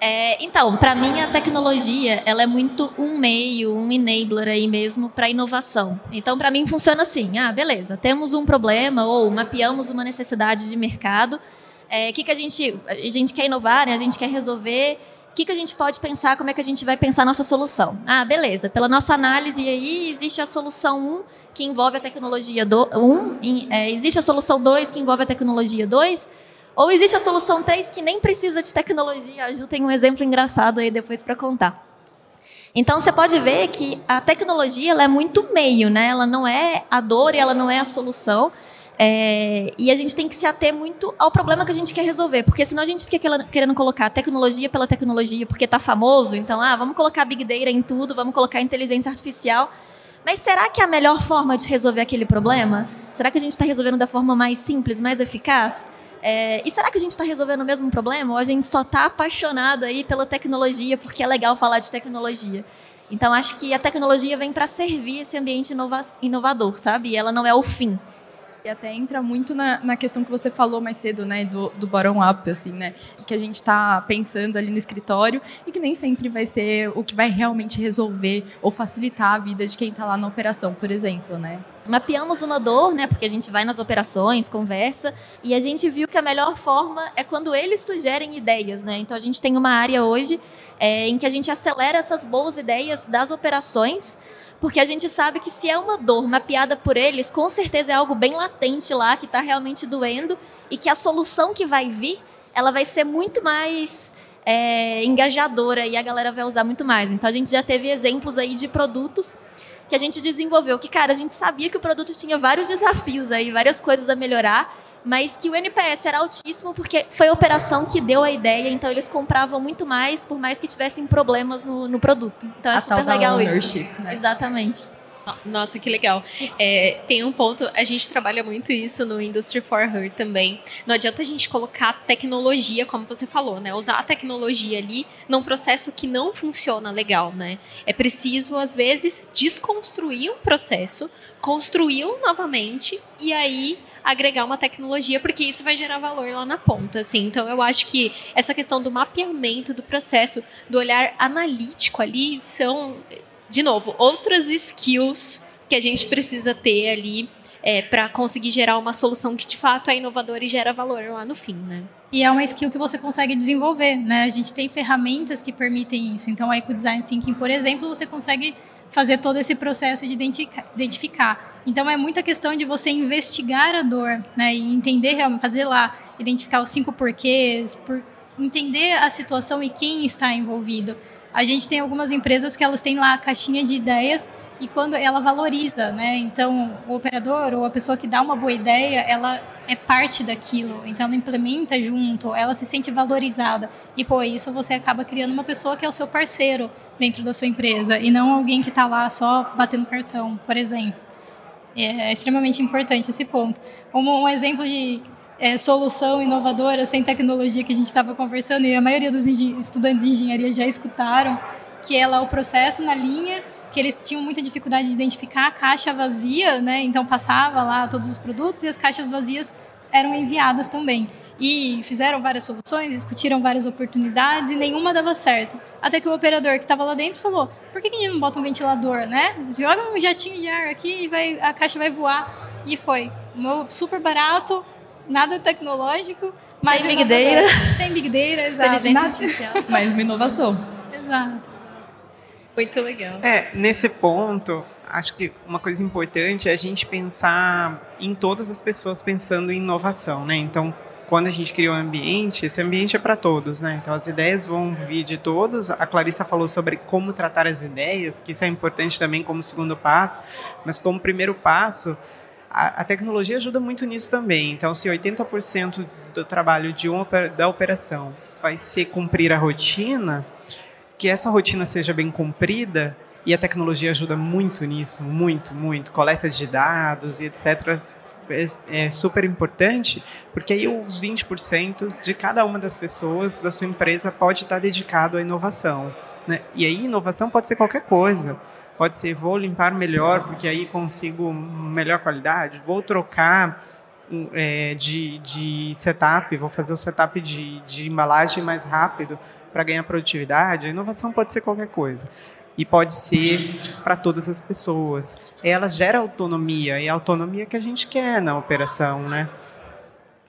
É, então, para mim a tecnologia ela é muito um meio, um enabler aí mesmo para inovação. Então, para mim funciona assim: ah, beleza, temos um problema ou mapeamos uma necessidade de mercado. O é, que, que a gente a gente quer inovar, né? a gente quer resolver. O que, que a gente pode pensar? Como é que a gente vai pensar a nossa solução? Ah, beleza. Pela nossa análise aí existe a solução 1 que envolve a tecnologia 1, um, é, existe a solução 2 que envolve a tecnologia 2 ou existe a solução 3 que nem precisa de tecnologia? A Ju tem um exemplo engraçado aí depois para contar. Então você pode ver que a tecnologia ela é muito meio, né? Ela não é a dor e ela não é a solução. É, e a gente tem que se ater muito ao problema que a gente quer resolver, porque senão a gente fica querendo colocar tecnologia pela tecnologia, porque está famoso. Então, ah, vamos colocar big data em tudo, vamos colocar inteligência artificial. Mas será que é a melhor forma de resolver aquele problema? Será que a gente está resolvendo da forma mais simples, mais eficaz? É, e será que a gente está resolvendo o mesmo problema ou a gente só está apaixonado aí pela tecnologia porque é legal falar de tecnologia? Então acho que a tecnologia vem para servir esse ambiente inova inovador, sabe? E ela não é o fim.
E até entra muito na, na questão que você falou mais cedo, né, do, do bottom-up, assim, né, que a gente está pensando ali no escritório e que nem sempre vai ser o que vai realmente resolver ou facilitar a vida de quem está lá na operação, por exemplo, né.
Mapeamos uma dor, né, porque a gente vai nas operações, conversa, e a gente viu que a melhor forma é quando eles sugerem ideias, né. Então a gente tem uma área hoje é, em que a gente acelera essas boas ideias das operações porque a gente sabe que se é uma dor mapeada por eles, com certeza é algo bem latente lá, que está realmente doendo, e que a solução que vai vir, ela vai ser muito mais é, engajadora e a galera vai usar muito mais. Então a gente já teve exemplos aí de produtos que a gente desenvolveu, que, cara, a gente sabia que o produto tinha vários desafios aí, várias coisas a melhorar, mas que o NPS era altíssimo porque foi a operação que deu a ideia, então eles compravam muito mais, por mais que tivessem problemas no, no produto. Então é a super legal isso. Né? Exatamente.
Nossa, que legal. É, tem um ponto, a gente trabalha muito isso no Industry for Her também. Não adianta a gente colocar tecnologia, como você falou, né? Usar a tecnologia ali num processo que não funciona legal, né? É preciso, às vezes, desconstruir um processo, construí-lo novamente e aí agregar uma tecnologia, porque isso vai gerar valor lá na ponta, assim. Então, eu acho que essa questão do mapeamento do processo, do olhar analítico ali, são, de novo, outras skills que a gente precisa ter ali é, para conseguir gerar uma solução que de fato é inovadora e gera valor lá no fim, né?
E é uma skill que você consegue desenvolver, né? A gente tem ferramentas que permitem isso. Então, aí com o Design Thinking, por exemplo, você consegue fazer todo esse processo de identificar. Então é muita questão de você investigar a dor, né, e entender fazer lá, identificar os cinco porquês, por, entender a situação e quem está envolvido. A gente tem algumas empresas que elas têm lá a caixinha de ideias e quando ela valoriza, né? Então, o operador ou a pessoa que dá uma boa ideia, ela é parte daquilo, então ela implementa junto, ela se sente valorizada. E por isso você acaba criando uma pessoa que é o seu parceiro dentro da sua empresa e não alguém que está lá só batendo cartão, por exemplo. É, é extremamente importante esse ponto. Um, um exemplo de é, solução inovadora sem tecnologia que a gente estava conversando e a maioria dos estudantes de engenharia já escutaram, que é lá o processo na linha, que eles tinham muita dificuldade de identificar a caixa vazia, né? Então passava lá todos os produtos e as caixas vazias eram enviadas também. E fizeram várias soluções, discutiram várias oportunidades e nenhuma dava certo. Até que o operador que estava lá dentro falou: por que, que a gente não bota um ventilador, né? Joga um jatinho de ar aqui e vai, a caixa vai voar. E foi. Super barato, nada tecnológico.
Mas sem big data.
Sem big data, exato.
Inteligência artificial.
Mais uma inovação.
Exato.
Muito legal.
É, nesse ponto, acho que uma coisa importante é a gente pensar em todas as pessoas pensando em inovação, né? Então, quando a gente cria um ambiente, esse ambiente é para todos, né? Então as ideias vão vir de todos. A Clarissa falou sobre como tratar as ideias, que isso é importante também como segundo passo, mas como primeiro passo, a, tecnologia ajuda muito nisso também. Então, se 80% do trabalho de uma da operação vai ser cumprir a rotina, que essa rotina seja bem cumprida, e a tecnologia ajuda muito nisso, muito, muito. Coleta de dados e etc. É, é super importante, porque aí os 20% de cada uma das pessoas da sua empresa pode estar dedicado à inovação. Né? E aí, inovação pode ser qualquer coisa. Pode ser, vou limpar melhor, porque aí consigo melhor qualidade, vou trocar é, de, de setup, vou fazer o setup de, de embalagem mais rápido, para ganhar produtividade, a inovação pode ser qualquer coisa. E pode ser para todas as pessoas. Ela gera autonomia, e a autonomia que a gente quer na operação, né?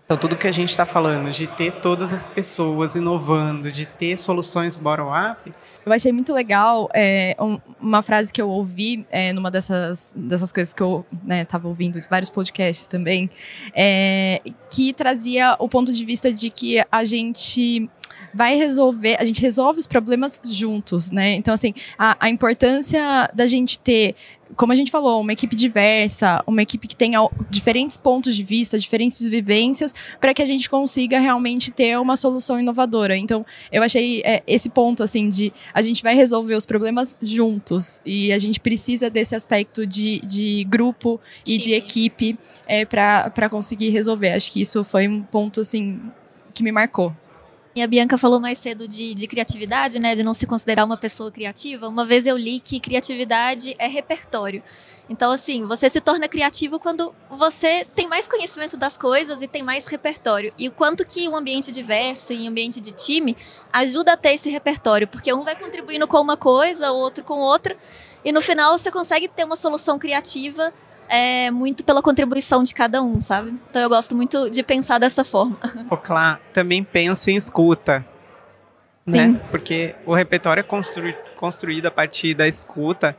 Então, tudo que a gente está falando, de ter todas as pessoas inovando, de ter soluções bottom-up.
Eu achei muito legal é, um, uma frase que eu ouvi é, numa dessas, dessas coisas que eu estava né, ouvindo, vários podcasts também, é, que trazia o ponto de vista de que a gente vai resolver, a gente resolve os problemas juntos, né? Então, assim, a, a importância da gente ter como a gente falou, uma equipe diversa, uma equipe que tenha diferentes pontos de vista, diferentes vivências, para que a gente consiga realmente ter uma solução inovadora. Então, eu achei é, esse ponto, assim, de a gente vai resolver os problemas juntos e a gente precisa desse aspecto de, de grupo e Sim. de equipe é, para conseguir resolver. Acho que isso foi um ponto, assim, que me marcou.
E a Bianca falou mais cedo de, de, criatividade, né? De não se considerar uma pessoa criativa. Uma vez eu li que criatividade é repertório. Então, assim, você se torna criativo quando você tem mais conhecimento das coisas e tem mais repertório. E o quanto que um ambiente diverso e um ambiente de time ajuda a ter esse repertório, porque um vai contribuindo com uma coisa, o outro com outra, e no final você consegue ter uma solução criativa é, muito pela contribuição de cada um, sabe? Então eu gosto muito de pensar dessa forma.
O Clá, também penso em escuta. Né? Sim. Né? Porque o repertório é constru construído a partir da escuta,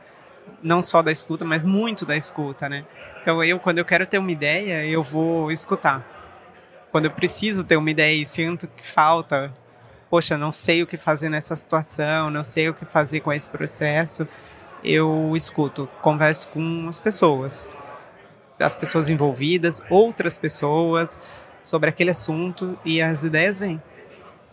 não só da escuta, mas muito da escuta, né? Então eu, quando eu quero ter uma ideia, eu vou escutar. Quando eu preciso ter uma ideia e sinto que falta, poxa, não sei o que fazer nessa situação, não sei o que fazer com esse processo, eu escuto, converso com as pessoas, as pessoas envolvidas, outras pessoas sobre aquele assunto e as ideias vêm.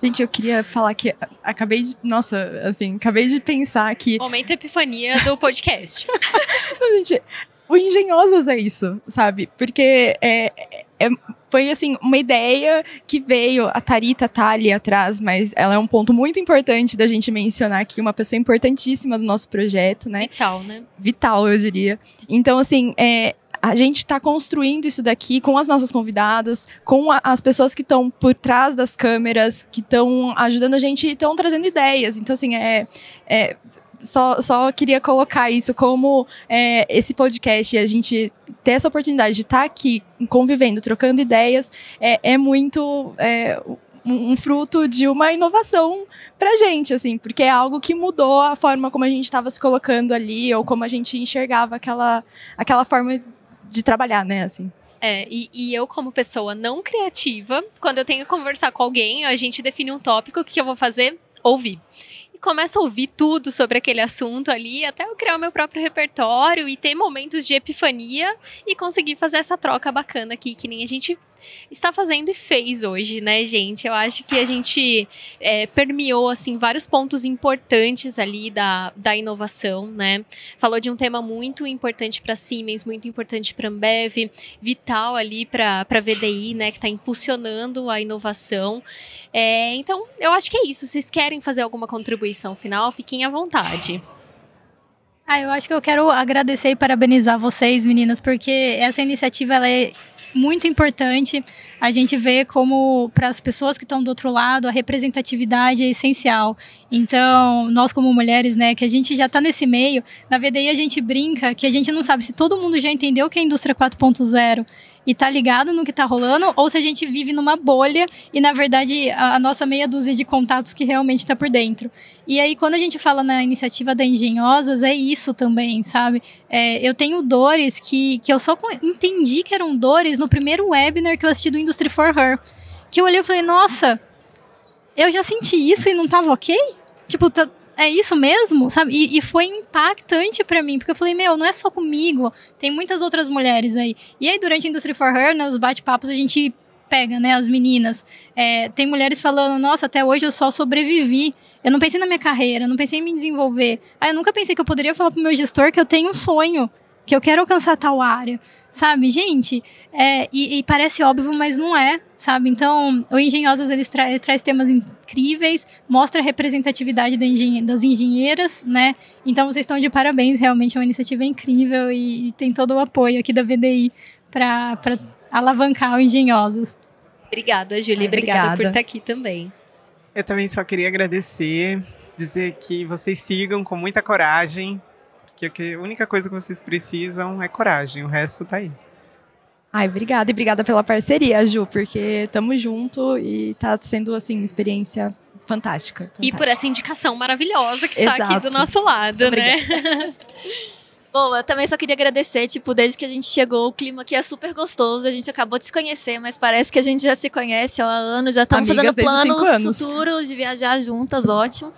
Gente, eu queria falar que acabei de. Nossa, assim, acabei de pensar que.
Momento epifania do podcast.
gente, o Engenhosos é isso, sabe? Porque é, é, foi assim uma ideia que veio. A Tarita tá ali atrás, mas ela é um ponto muito importante da gente mencionar aqui, uma pessoa importantíssima do nosso projeto, né?
Vital, né?
Vital, eu diria. Então, assim, é, a gente está construindo isso daqui com as nossas convidadas, com a, as pessoas que estão por trás das câmeras, que estão ajudando a gente e estão trazendo ideias. Então, assim, é, é só, só queria colocar isso como é, esse podcast, a gente ter essa oportunidade de estar tá aqui convivendo, trocando ideias, é, é muito. É, um, fruto de uma inovação pra gente, assim, porque é algo que mudou a forma como a gente estava se colocando ali, ou como a gente enxergava aquela, aquela forma de trabalhar, né, assim.
É, e, e, eu, como pessoa não criativa, quando eu tenho que conversar com alguém, a gente define um tópico, o que eu vou fazer? Ouvir começo a ouvir tudo sobre aquele assunto ali, até eu criar o meu próprio repertório e ter momentos de epifania e conseguir fazer essa troca bacana aqui, que nem a gente está fazendo e fez hoje, né, gente? Eu acho que a gente é, permeou, assim, vários pontos importantes ali da, da inovação, né? Falou de um tema muito importante para Siemens, muito importante para Ambev, vital ali para a VDI, né, que está impulsionando a inovação. É, então, eu acho que é isso. Vocês querem fazer alguma contribuição final? Fiquem à vontade.
Ah, eu acho que eu quero agradecer e parabenizar vocês, meninas, porque essa iniciativa ela é muito importante. A gente vê como, para as pessoas que estão do outro lado, a representatividade é essencial. Então, nós como mulheres, né, que a gente já está nesse meio, na VDI a gente brinca que a gente não sabe se todo mundo já entendeu que é a indústria 4.0 e tá ligado no que tá rolando, ou se a gente vive numa bolha e, na verdade, a, a nossa meia dúzia de contatos que realmente tá por dentro. E aí, quando a gente fala na iniciativa da Engenhosas, é isso também, sabe? É, eu tenho dores que, que eu só entendi que eram dores no primeiro webinar que eu assisti do Industry for Her. Que eu olhei e falei, nossa, eu já senti isso e não tava ok? Tipo, tá, é isso mesmo, sabe? E, e foi impactante para mim, porque eu falei, meu, não é só comigo, tem muitas outras mulheres aí. E aí, durante a Industry for Her, nos bate-papos, a gente pega, né, as meninas. É, tem mulheres falando, nossa, até hoje eu só sobrevivi. Eu não pensei na minha carreira, não pensei em me desenvolver. Ah, eu nunca pensei que eu poderia falar pro meu gestor que eu tenho um sonho, que eu quero alcançar tal área. Sabe, gente, é, e, e, parece óbvio, mas não é, sabe? Então, o Engenhosas ele tra traz temas incríveis, mostra a representatividade da engen das engenheiras, né? Então, vocês estão de parabéns, realmente é uma iniciativa incrível e, e tem todo o apoio aqui da VDI para alavancar o Engenhosas.
Obrigada, Júlia. Obrigada, obrigada por estar aqui também.
Eu também só queria agradecer, dizer que vocês sigam com muita coragem, que a única coisa que vocês precisam é coragem, o resto tá aí.
Ai, obrigada e obrigada pela parceria, Ju, porque estamos junto e tá sendo assim uma experiência fantástica, fantástica.
E por essa indicação maravilhosa que está Exato. aqui do nosso lado, né?
Bom, eu também só queria agradecer, tipo, desde que a gente chegou, o clima aqui é super gostoso, a gente acabou de se conhecer, mas parece que a gente já se conhece há anos, já estamos fazendo planos futuros de viajar juntas, ótimo.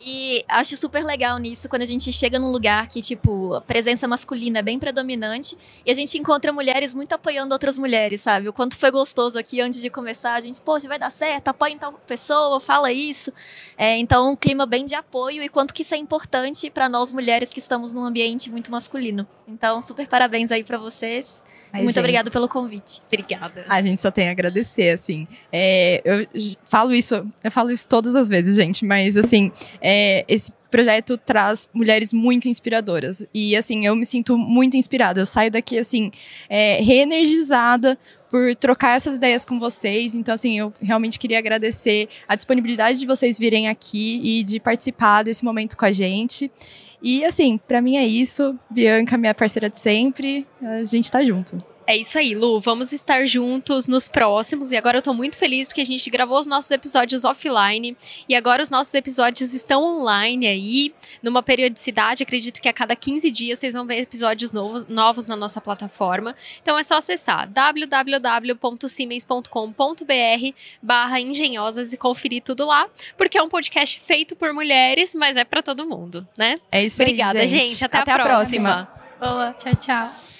E acho super legal nisso quando a gente chega num lugar que, tipo, a presença masculina é bem predominante e a gente encontra mulheres muito apoiando outras mulheres, sabe? O quanto foi gostoso aqui antes de começar, a gente, poxa, vai dar certo, apoia tal pessoa, fala isso. É, então, um clima bem de apoio e quanto que isso é importante para nós mulheres que estamos num ambiente muito masculino. Então, super parabéns aí para vocês.
Ai,
Muito
gente.
obrigada pelo convite.
Obrigada.
A gente só tem a agradecer, assim. É, eu falo isso, eu falo isso todas as vezes, gente, mas assim, é, esse projeto traz mulheres muito inspiradoras. E assim, eu me sinto muito inspirada. Eu saio daqui, assim, é, reenergizada por trocar essas ideias com vocês. Então, assim, eu realmente queria agradecer a disponibilidade de vocês virem aqui e de participar desse momento com a gente. E assim, pra mim é isso. Bianca, minha parceira de sempre, a gente tá junto.
É isso aí, Lu. Vamos estar juntos nos próximos. E agora eu tô muito feliz porque a gente gravou os nossos episódios offline. E agora os nossos episódios estão online aí, numa periodicidade. Acredito que a cada 15 dias vocês vão ver episódios novos, novos na nossa plataforma. Então é só acessar www.siemens.com.br barra engenhosas e conferir tudo lá. Porque é um podcast feito por mulheres, mas é pra todo mundo, né?
É isso
Obrigada,
aí,
gente. Até, a
Até a
próxima.
próxima.
Boa.
Tchau, tchau.